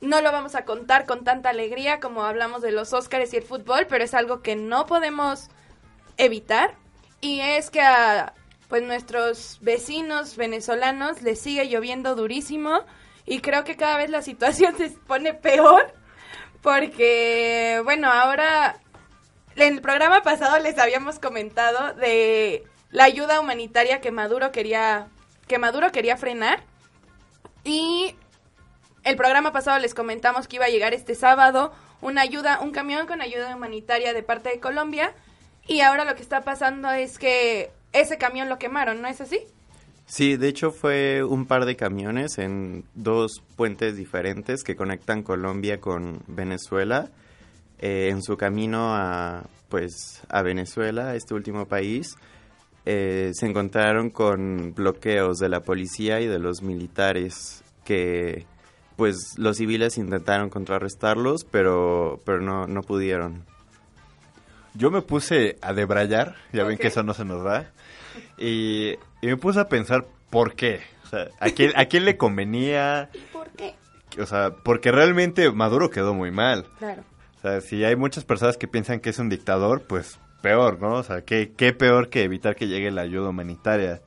No lo vamos a contar con tanta alegría como hablamos de los Óscares y el fútbol, pero es algo que no podemos evitar. Y es que a pues nuestros vecinos venezolanos les sigue lloviendo durísimo y creo que cada vez la situación se pone peor porque bueno, ahora en el programa pasado les habíamos comentado de la ayuda humanitaria que Maduro quería que Maduro quería frenar y el programa pasado les comentamos que iba a llegar este sábado una ayuda, un camión con ayuda humanitaria de parte de Colombia y ahora lo que está pasando es que ese camión lo quemaron, ¿no es así? Sí, de hecho fue un par de camiones en dos puentes diferentes que conectan Colombia con Venezuela. Eh, en su camino a, pues, a Venezuela, este último país, eh, se encontraron con bloqueos de la policía y de los militares que, pues, los civiles intentaron contrarrestarlos, pero, pero no, no pudieron. Yo me puse a debrayar, ya ven que eso no se nos da, y, y me puse a pensar por qué. O sea, ¿a quién, ¿a quién le convenía? ¿Por qué? O sea, porque realmente Maduro quedó muy mal. Claro. O sea, si hay muchas personas que piensan que es un dictador, pues peor, ¿no? O sea, ¿qué, qué peor que evitar que llegue la ayuda humanitaria.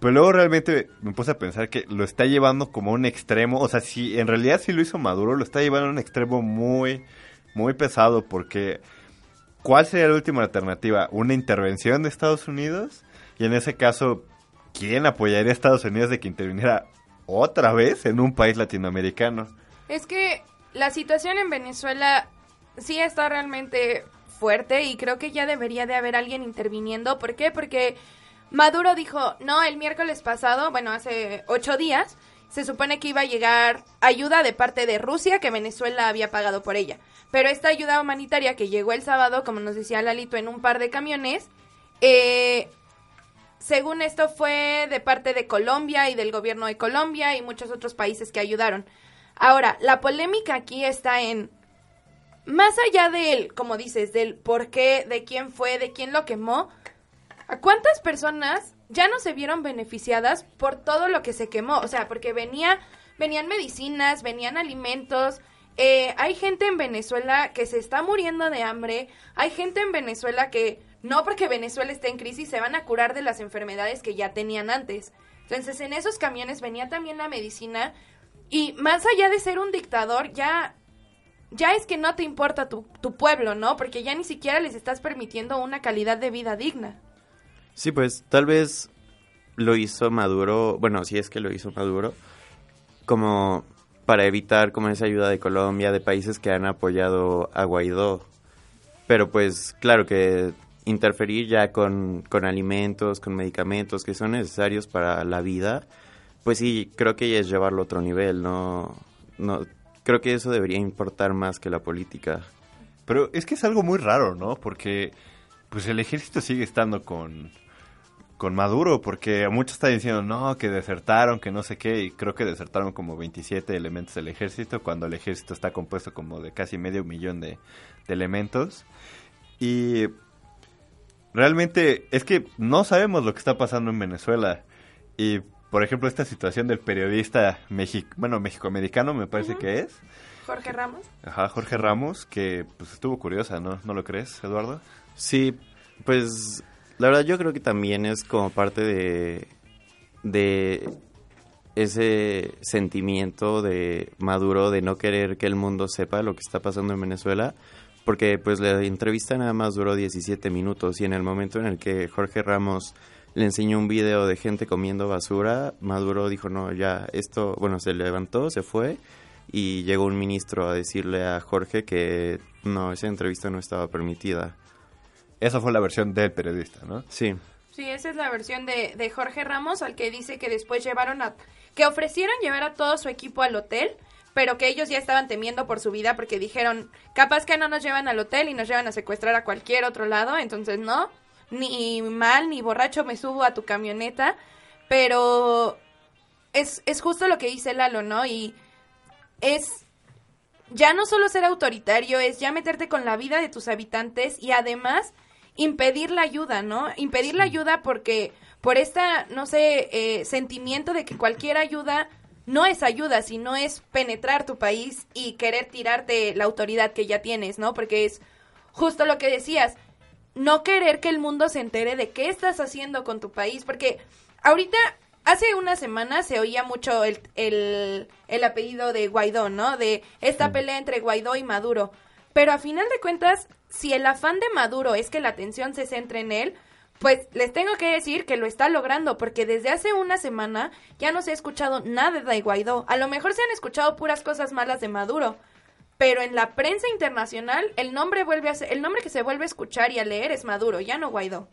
Pero luego realmente me puse a pensar que lo está llevando como a un extremo. O sea, si en realidad sí lo hizo Maduro, lo está llevando a un extremo muy, muy pesado. Porque, ¿cuál sería la última alternativa? ¿Una intervención de Estados Unidos? Y en ese caso, ¿quién apoyaría a Estados Unidos de que interviniera otra vez en un país latinoamericano? Es que la situación en Venezuela sí está realmente fuerte y creo que ya debería de haber alguien interviniendo. ¿Por qué? Porque Maduro dijo, no, el miércoles pasado, bueno, hace ocho días, se supone que iba a llegar ayuda de parte de Rusia que Venezuela había pagado por ella. Pero esta ayuda humanitaria que llegó el sábado, como nos decía Lalito, en un par de camiones, eh, según esto fue de parte de Colombia y del gobierno de Colombia y muchos otros países que ayudaron. Ahora, la polémica aquí está en, más allá del, como dices, del por qué, de quién fue, de quién lo quemó, ¿a cuántas personas ya no se vieron beneficiadas por todo lo que se quemó? O sea, porque venía, venían medicinas, venían alimentos, eh, hay gente en Venezuela que se está muriendo de hambre, hay gente en Venezuela que no porque Venezuela esté en crisis se van a curar de las enfermedades que ya tenían antes. Entonces en esos camiones venía también la medicina y más allá de ser un dictador ya ya es que no te importa tu, tu pueblo, ¿no? Porque ya ni siquiera les estás permitiendo una calidad de vida digna. Sí, pues tal vez lo hizo Maduro, bueno, si es que lo hizo Maduro, como para evitar como esa ayuda de Colombia, de países que han apoyado a Guaidó. Pero pues claro que interferir ya con, con alimentos, con medicamentos que son necesarios para la vida, pues sí, creo que ya es llevarlo a otro nivel, no, no, creo que eso debería importar más que la política. Pero es que es algo muy raro, ¿no? Porque pues el ejército sigue estando con, con Maduro, porque muchos están diciendo, no, que desertaron, que no sé qué, y creo que desertaron como 27 elementos del ejército, cuando el ejército está compuesto como de casi medio millón de, de elementos. Y realmente es que no sabemos lo que está pasando en Venezuela. Y, por ejemplo, esta situación del periodista México, bueno, mexicoamericano me parece que es. Jorge Ramos. Ajá, Jorge Ramos, que pues estuvo curiosa, ¿no? ¿No lo crees, Eduardo? Sí, pues la verdad yo creo que también es como parte de, de ese sentimiento de Maduro de no querer que el mundo sepa lo que está pasando en Venezuela, porque pues la entrevista nada más duró 17 minutos y en el momento en el que Jorge Ramos le enseñó un video de gente comiendo basura, Maduro dijo, no, ya, esto, bueno, se levantó, se fue y llegó un ministro a decirle a Jorge que no, esa entrevista no estaba permitida. Esa fue la versión del periodista, ¿no? Sí. Sí, esa es la versión de, de Jorge Ramos, al que dice que después llevaron a... que ofrecieron llevar a todo su equipo al hotel, pero que ellos ya estaban temiendo por su vida porque dijeron, capaz que no nos llevan al hotel y nos llevan a secuestrar a cualquier otro lado, entonces no, ni mal ni borracho me subo a tu camioneta, pero es, es justo lo que dice Lalo, ¿no? Y es ya no solo ser autoritario, es ya meterte con la vida de tus habitantes y además impedir la ayuda, ¿no? Impedir la ayuda porque por esta, no sé, eh, sentimiento de que cualquier ayuda no es ayuda, sino es penetrar tu país y querer tirarte la autoridad que ya tienes, ¿no? Porque es justo lo que decías, no querer que el mundo se entere de qué estás haciendo con tu país, porque ahorita hace una semana se oía mucho el, el, el, apellido de Guaidó, ¿no? De esta pelea entre Guaidó y Maduro. Pero a final de cuentas, si el afán de Maduro es que la atención se centre en él, pues les tengo que decir que lo está logrando, porque desde hace una semana ya no se ha escuchado nada de Guaidó. A lo mejor se han escuchado puras cosas malas de Maduro, pero en la prensa internacional el nombre vuelve a ser, el nombre que se vuelve a escuchar y a leer es Maduro, ya no Guaidó.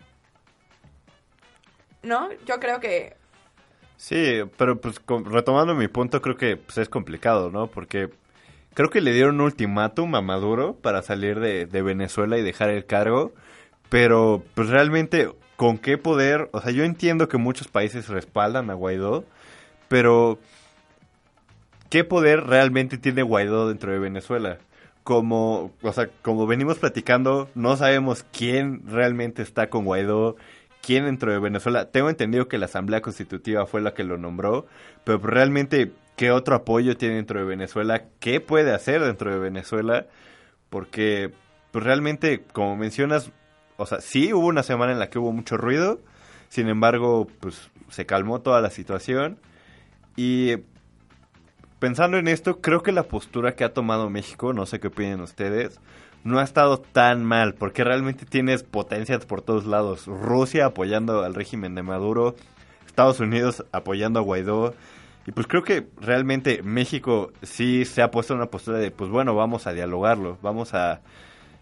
¿No? Yo creo que Sí, pero pues retomando mi punto, creo que pues, es complicado, ¿no? Porque creo que le dieron un ultimátum a Maduro para salir de, Venezuela y dejar el cargo, pero pues realmente, ¿con qué poder? O sea, yo entiendo que muchos países respaldan a Guaidó, pero ¿qué poder realmente tiene Guaidó dentro de Venezuela? Como, o sea, como venimos platicando, no sabemos quién realmente está con Guaidó, quién dentro de Venezuela. Tengo entendido que la Asamblea Constitutiva fue la que lo nombró, pero realmente, ¿qué otro apoyo tiene dentro de Venezuela? ¿Qué puede hacer dentro de Venezuela? Porque, pues realmente, como mencionas, o sea, sí hubo una semana en la que hubo mucho ruido, sin embargo, pues se calmó toda la situación. Y pensando en esto, creo que la postura que ha tomado México, no sé qué opinan ustedes, no ha estado tan mal, porque realmente tienes potencias por todos lados. Rusia apoyando al régimen de Maduro, Estados Unidos apoyando a Guaidó. Y pues creo que realmente México sí se ha puesto en una postura de, pues bueno, vamos a dialogarlo, vamos a,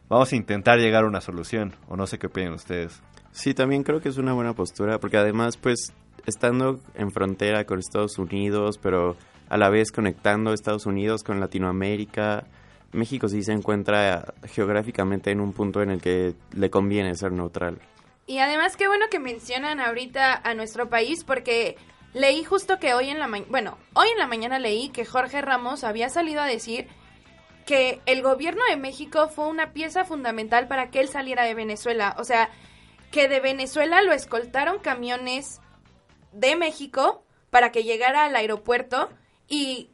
vamos a intentar llegar a una solución, o no sé qué opinan ustedes. Sí, también creo que es una buena postura, porque además, pues, estando en frontera con Estados Unidos, pero a la vez conectando Estados Unidos con Latinoamérica, México sí se encuentra geográficamente en un punto en el que le conviene ser neutral. Y además qué bueno que mencionan ahorita a nuestro país porque leí justo que hoy en la mañana, bueno, hoy en la mañana leí que Jorge Ramos había salido a decir que el gobierno de México fue una pieza fundamental para que él saliera de Venezuela, o sea, que de Venezuela lo escoltaron camiones de México para que llegara al aeropuerto y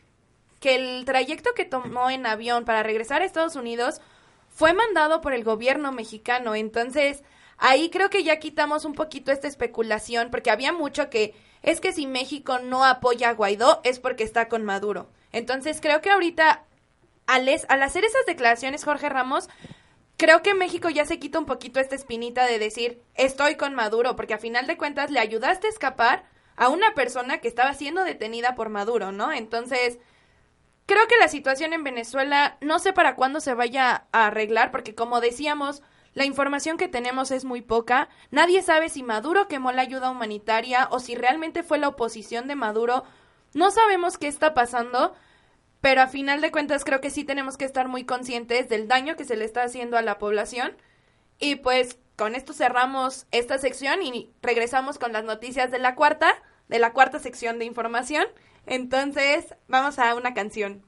que el trayecto que tomó en avión para regresar a Estados Unidos fue mandado por el gobierno mexicano. Entonces, ahí creo que ya quitamos un poquito esta especulación, porque había mucho que es que si México no apoya a Guaidó es porque está con Maduro. Entonces, creo que ahorita, al, al hacer esas declaraciones, Jorge Ramos, creo que México ya se quita un poquito esta espinita de decir, estoy con Maduro, porque a final de cuentas le ayudaste a escapar a una persona que estaba siendo detenida por Maduro, ¿no? Entonces, Creo que la situación en Venezuela no sé para cuándo se vaya a arreglar porque como decíamos, la información que tenemos es muy poca. Nadie sabe si Maduro quemó la ayuda humanitaria o si realmente fue la oposición de Maduro. No sabemos qué está pasando, pero a final de cuentas creo que sí tenemos que estar muy conscientes del daño que se le está haciendo a la población. Y pues con esto cerramos esta sección y regresamos con las noticias de la cuarta, de la cuarta sección de información. Entonces, vamos a una canción.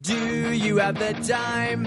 Do you have the time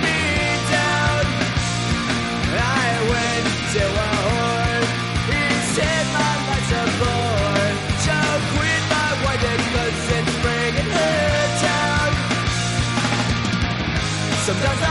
Sometimes I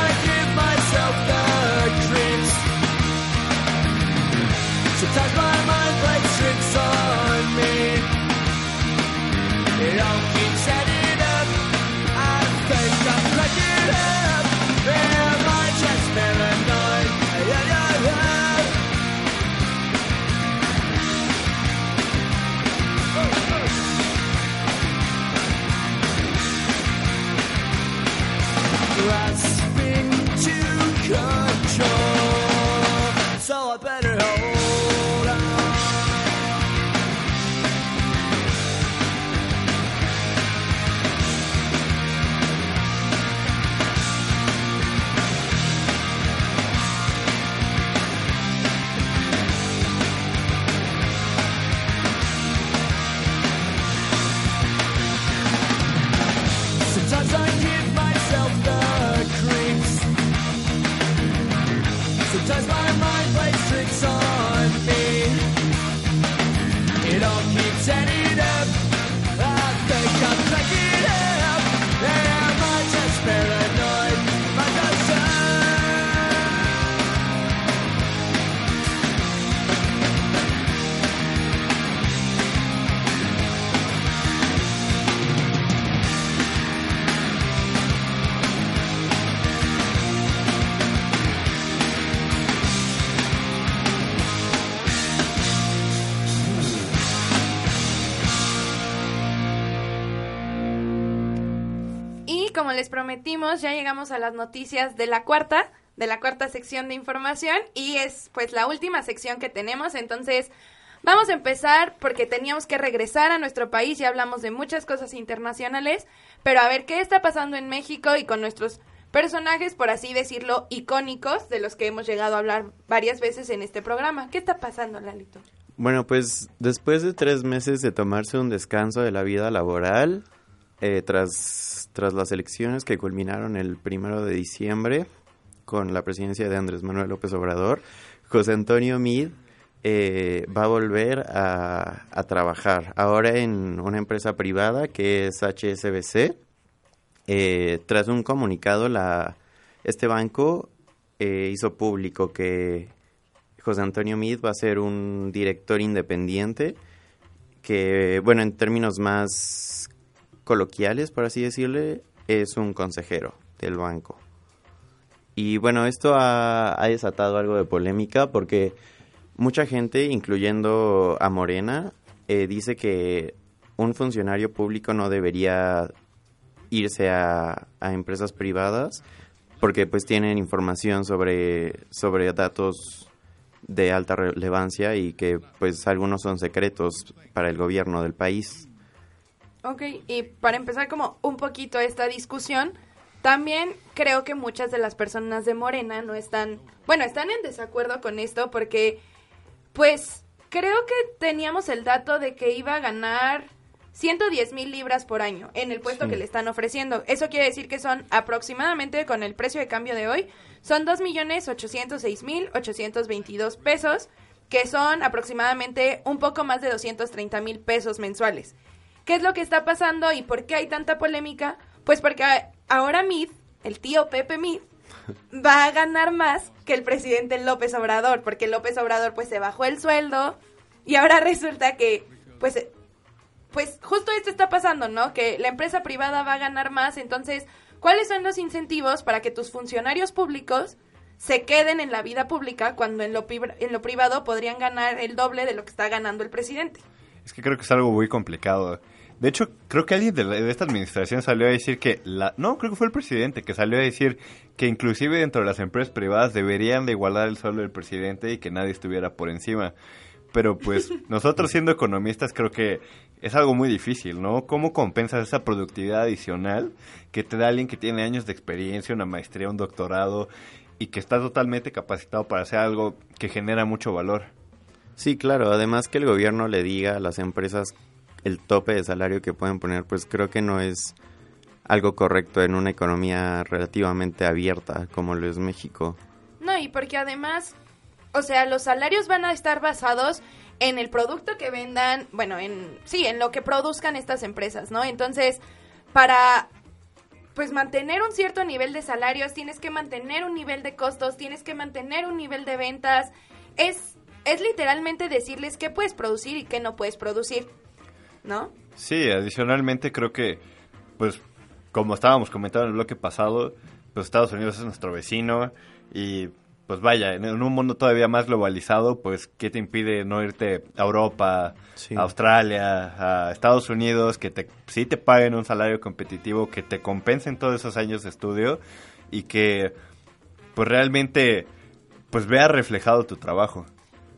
Como les prometimos, ya llegamos a las noticias de la cuarta, de la cuarta sección de información y es pues la última sección que tenemos, entonces vamos a empezar porque teníamos que regresar a nuestro país, ya hablamos de muchas cosas internacionales, pero a ver qué está pasando en México y con nuestros personajes, por así decirlo, icónicos de los que hemos llegado a hablar varias veces en este programa. ¿Qué está pasando, Lalito? Bueno, pues después de tres meses de tomarse un descanso de la vida laboral, eh, tras, tras las elecciones que culminaron el primero de diciembre con la presidencia de Andrés Manuel López Obrador, José Antonio Mid eh, va a volver a, a trabajar ahora en una empresa privada que es HSBC. Eh, tras un comunicado, la, este banco hizo público que José Antonio Mid va a ser un director independiente que, bueno, en términos más coloquiales, por así decirle, es un consejero del banco. Y bueno, esto ha, desatado algo de polémica porque mucha gente, incluyendo a Morena, eh, dice que un funcionario público no debería irse a, a empresas privadas porque pues tienen información sobre, sobre datos de alta relevancia y que pues algunos son secretos para el gobierno del país. Ok, y para empezar como un poquito esta discusión, también creo que muchas de las personas de Morena no están, bueno, están en desacuerdo con esto porque, pues, creo que teníamos el dato de que iba a ganar 110 mil libras por año en el puesto Sí. que le están ofreciendo. Eso quiere decir que son aproximadamente, con el precio de cambio de hoy, son 2 millones 806 mil 822 pesos, que son aproximadamente un poco más de 230 mil pesos mensuales. ¿Qué es lo que está pasando y por qué hay tanta polémica? Pues porque ahora Mid, el tío Pepe Mid, va a ganar más que el presidente López Obrador, porque López Obrador pues se bajó el sueldo y ahora resulta que pues eh, pues justo esto está pasando, ¿no? Que la empresa privada va a ganar más, entonces, ¿cuáles son los incentivos para que tus funcionarios públicos se queden en la vida pública cuando en lo, en lo privado podrían ganar el doble de lo que está ganando el presidente? Es que creo que es algo muy complicado. De hecho, creo que alguien de, la- de esta administración salió a decir que la... No, creo que fue el presidente que salió a decir que inclusive dentro de las empresas privadas deberían de igualar el sueldo del presidente y que nadie estuviera por encima. Pero pues nosotros siendo economistas creo que es algo muy difícil, ¿no? ¿Cómo compensas esa productividad adicional que te da alguien que tiene años de experiencia, una maestría, un doctorado y que está totalmente capacitado para hacer algo que genera mucho valor? Sí, claro, además que el gobierno le diga a las empresas el tope de salario que pueden poner, pues creo que no es algo correcto en una economía relativamente abierta como lo es México. No, y porque además, o sea, los salarios van a estar basados en el producto que vendan, bueno, en sí, en lo que produzcan estas empresas, ¿no? Entonces, para pues mantener un cierto nivel de salarios, tienes que mantener un nivel de costos, tienes que mantener un nivel de ventas. Es es literalmente decirles qué puedes producir y qué no puedes producir, ¿no? Sí, adicionalmente creo que, pues, como estábamos comentando en el bloque pasado, pues Estados Unidos es nuestro vecino y, pues vaya, en, un mundo todavía más globalizado, pues, ¿qué te impide no irte a Europa, Sí. a Australia, a Estados Unidos, que te, sí te paguen un salario competitivo, que te compensen todos esos años de estudio y que, pues, realmente, pues, vea reflejado tu trabajo?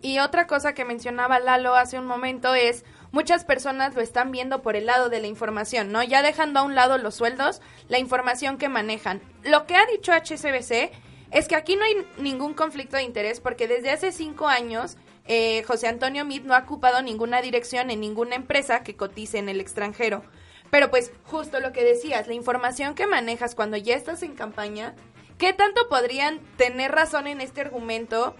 Y otra cosa que mencionaba Lalo hace un momento es, muchas personas lo están viendo por el lado de la información, ¿no? Ya dejando a un lado los sueldos, la información que manejan. Lo que ha dicho HSBC es que aquí no hay ningún conflicto de interés porque desde hace cinco años eh, José Antonio Mid no ha ocupado ninguna dirección en ninguna empresa que cotice en el extranjero. Pero pues justo lo que decías, la información que manejas cuando ya estás en campaña, ¿qué tanto podrían tener razón en este argumento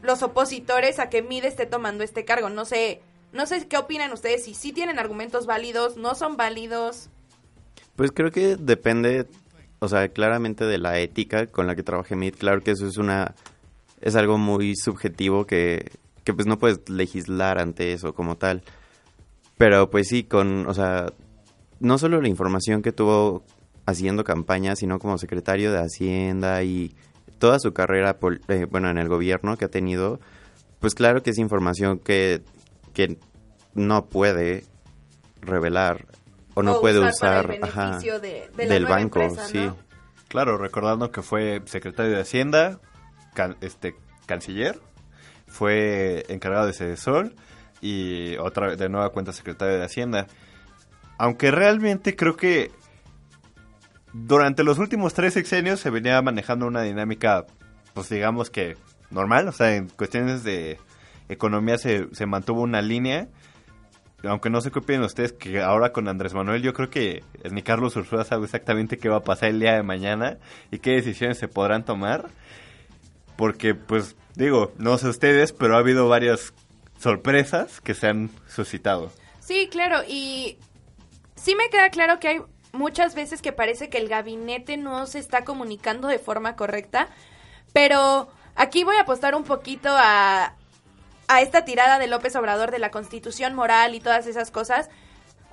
los opositores a que Mid esté tomando este cargo? No sé, no sé qué opinan ustedes, si sí tienen argumentos válidos, no son válidos. Pues creo que depende, o sea, claramente de la ética con la que trabaje Mead. Claro que eso es una, es algo muy subjetivo que, que pues no puedes legislar ante eso como tal. Pero pues sí, con, o sea, no solo la información que tuvo haciendo campaña, sino como secretario de Hacienda y toda su carrera, eh, bueno, en el gobierno que ha tenido, pues claro que es información que, que no puede revelar o no O puede usar el ajá, beneficio de- de la del nueva banco, empresa, sí. ¿no? Claro, recordando que fue secretario de Hacienda, can- este canciller, fue encargado de Cedesol y otra vez de nueva cuenta secretario de Hacienda. Aunque realmente creo que durante los últimos tres sexenios se venía manejando una dinámica, pues digamos que normal, o sea, en cuestiones de economía se, se mantuvo una línea. Aunque no sé qué opinan ustedes, que ahora con Andrés Manuel yo creo que ni Carlos Ursula sabe exactamente qué va a pasar el día de mañana y qué decisiones se podrán tomar. Porque, pues, digo, no sé ustedes, pero ha habido varias sorpresas que se han suscitado. Sí, claro, y sí me queda claro que hay muchas veces que parece que el gabinete no se está comunicando de forma correcta, pero aquí voy a apostar un poquito a, a esta tirada de López Obrador de la constitución moral y todas esas cosas.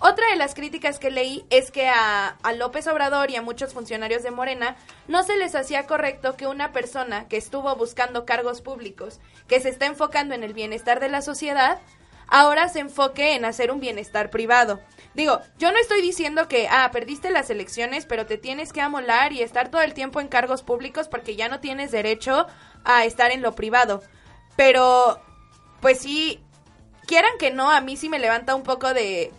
Otra de las críticas que leí es que a, López Obrador y a muchos funcionarios de Morena no se les hacía correcto que una persona que estuvo buscando cargos públicos, que se está enfocando en el bienestar de la sociedad, ahora se enfoque en hacer un bienestar privado. Digo, yo no estoy diciendo que, ah, perdiste las elecciones, pero te tienes que amolar y estar todo el tiempo en cargos públicos porque ya no tienes derecho a estar en lo privado. Pero, pues sí, quieran que no, a mí sí me levanta un poco de,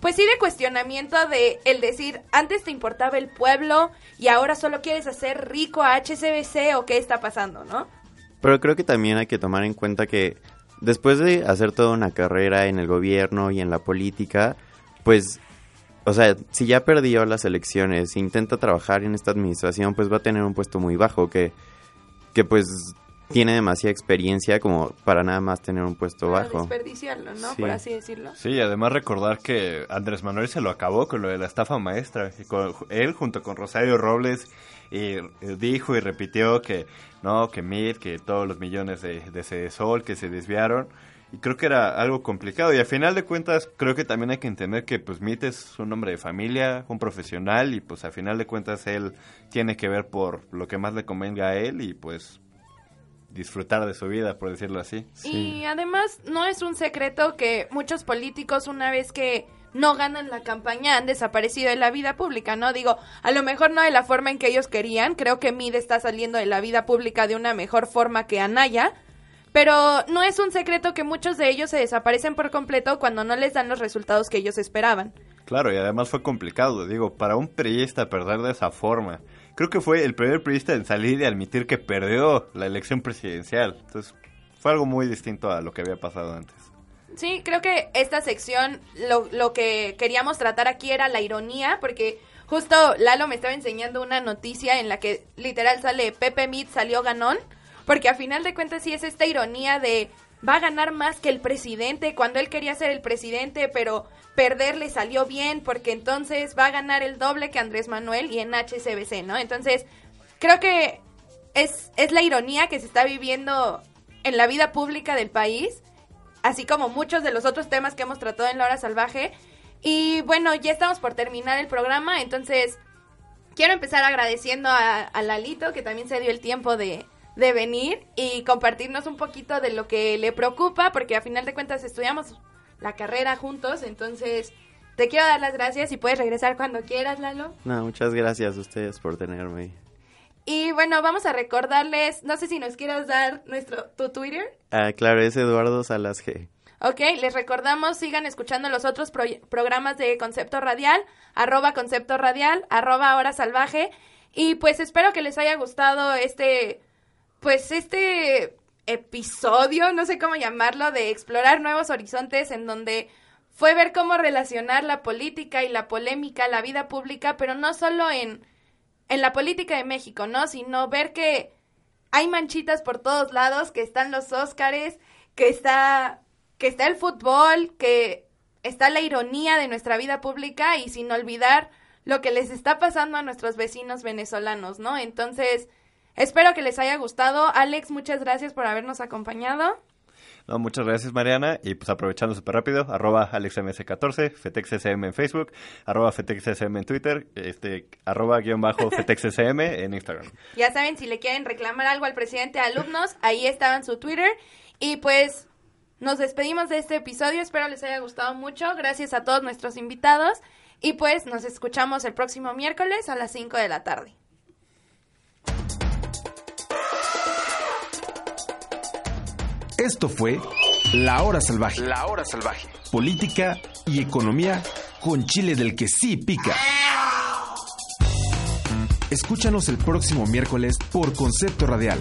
pues sí, de cuestionamiento de el decir, antes te importaba el pueblo y ahora solo quieres hacer rico a HCBC o qué está pasando, ¿no? Pero creo que también hay que tomar en cuenta que después de hacer toda una carrera en el gobierno y en la política, pues, o sea, si ya perdió las elecciones, intenta trabajar en esta administración, pues va a tener un puesto muy bajo que, que pues tiene demasiada experiencia como para nada más tener un puesto Para bajo. desperdiciarlo, ¿no? Sí. Por así decirlo. Sí, y además recordar que Andrés Manuel se lo acabó con lo de la estafa maestra. Y con- él junto con Rosario Robles y eh, dijo y repitió que no, que MIT, que todos los millones de, de Cedesol que se desviaron. Y creo que era algo complicado. Y al final de cuentas, creo que también hay que entender que pues MIT es un hombre de familia, un profesional, y pues al final de cuentas él tiene que ver por lo que más le convenga a él y pues disfrutar de su vida, por decirlo así. Y además no es un secreto que muchos políticos una vez que no ganan la campaña han desaparecido de la vida pública, ¿no? Digo, a lo mejor no de la forma en que ellos querían, creo que Mide está saliendo de la vida pública de una mejor forma que Anaya, pero no es un secreto que muchos de ellos se desaparecen por completo cuando no les dan los resultados que ellos esperaban. Claro, y además fue complicado, digo, para un priista perder de esa forma. Creo que fue el primer priista en salir y admitir que perdió la elección presidencial. Entonces, fue algo muy distinto a lo que había pasado antes. Sí, creo que esta sección lo, lo que queríamos tratar aquí era la ironía, porque justo Lalo me estaba enseñando una noticia en la que literal sale Pepe Mit salió ganón, porque a final de cuentas sí es esta ironía de va a ganar más que el presidente cuando él quería ser el presidente, pero perder le salió bien porque entonces va a ganar el doble que Andrés Manuel y en HCBC, ¿no? Entonces, creo que es, es la ironía que se está viviendo en la vida pública del país, así como muchos de los otros temas que hemos tratado en la hora salvaje. Y bueno, ya estamos por terminar el programa, entonces quiero empezar agradeciendo a, a Lalito, que también se dio el tiempo de, de venir y compartirnos un poquito de lo que le preocupa, porque a final de cuentas estudiamos la carrera juntos, entonces te quiero dar las gracias y puedes regresar cuando quieras, Lalo. No, muchas gracias a ustedes por tenerme. Y bueno, vamos a recordarles, no sé si nos quieras dar nuestro tu Twitter. Ah, claro, es Eduardo Salas G. Ok, les recordamos, sigan escuchando los otros pro- programas de Concepto Radial, arroba Concepto Radial, arroba Hora Salvaje, y pues espero que les haya gustado este, pues este episodio, no sé cómo llamarlo, de explorar nuevos horizontes en donde fue ver cómo relacionar la política y la polémica, la vida pública, pero no solo en, en la política de México, ¿no? Sino ver que hay manchitas por todos lados, que están los Óscares, que está, que está el fútbol, que está la ironía de nuestra vida pública y sin olvidar lo que les está pasando a nuestros vecinos venezolanos, ¿no? Entonces, espero que les haya gustado. Alex, muchas gracias por habernos acompañado. No, muchas gracias, Mariana. Y pues aprovechando súper rápido, arroba AlexMS14, FetexSM en Facebook, arroba FetexSM en Twitter, este, arroba guion bajo FetexSM en Instagram. Ya saben, si le quieren reclamar algo al presidente de alumnos, ahí estaba en su Twitter. Y pues nos despedimos de este episodio. Espero les haya gustado mucho. Gracias a todos nuestros invitados. Y pues nos escuchamos el próximo miércoles a las 5 de la tarde. Esto fue La Hora Salvaje. La Hora Salvaje. Política y economía con chile del que sí pica. Escúchanos el próximo miércoles por Concepto Radial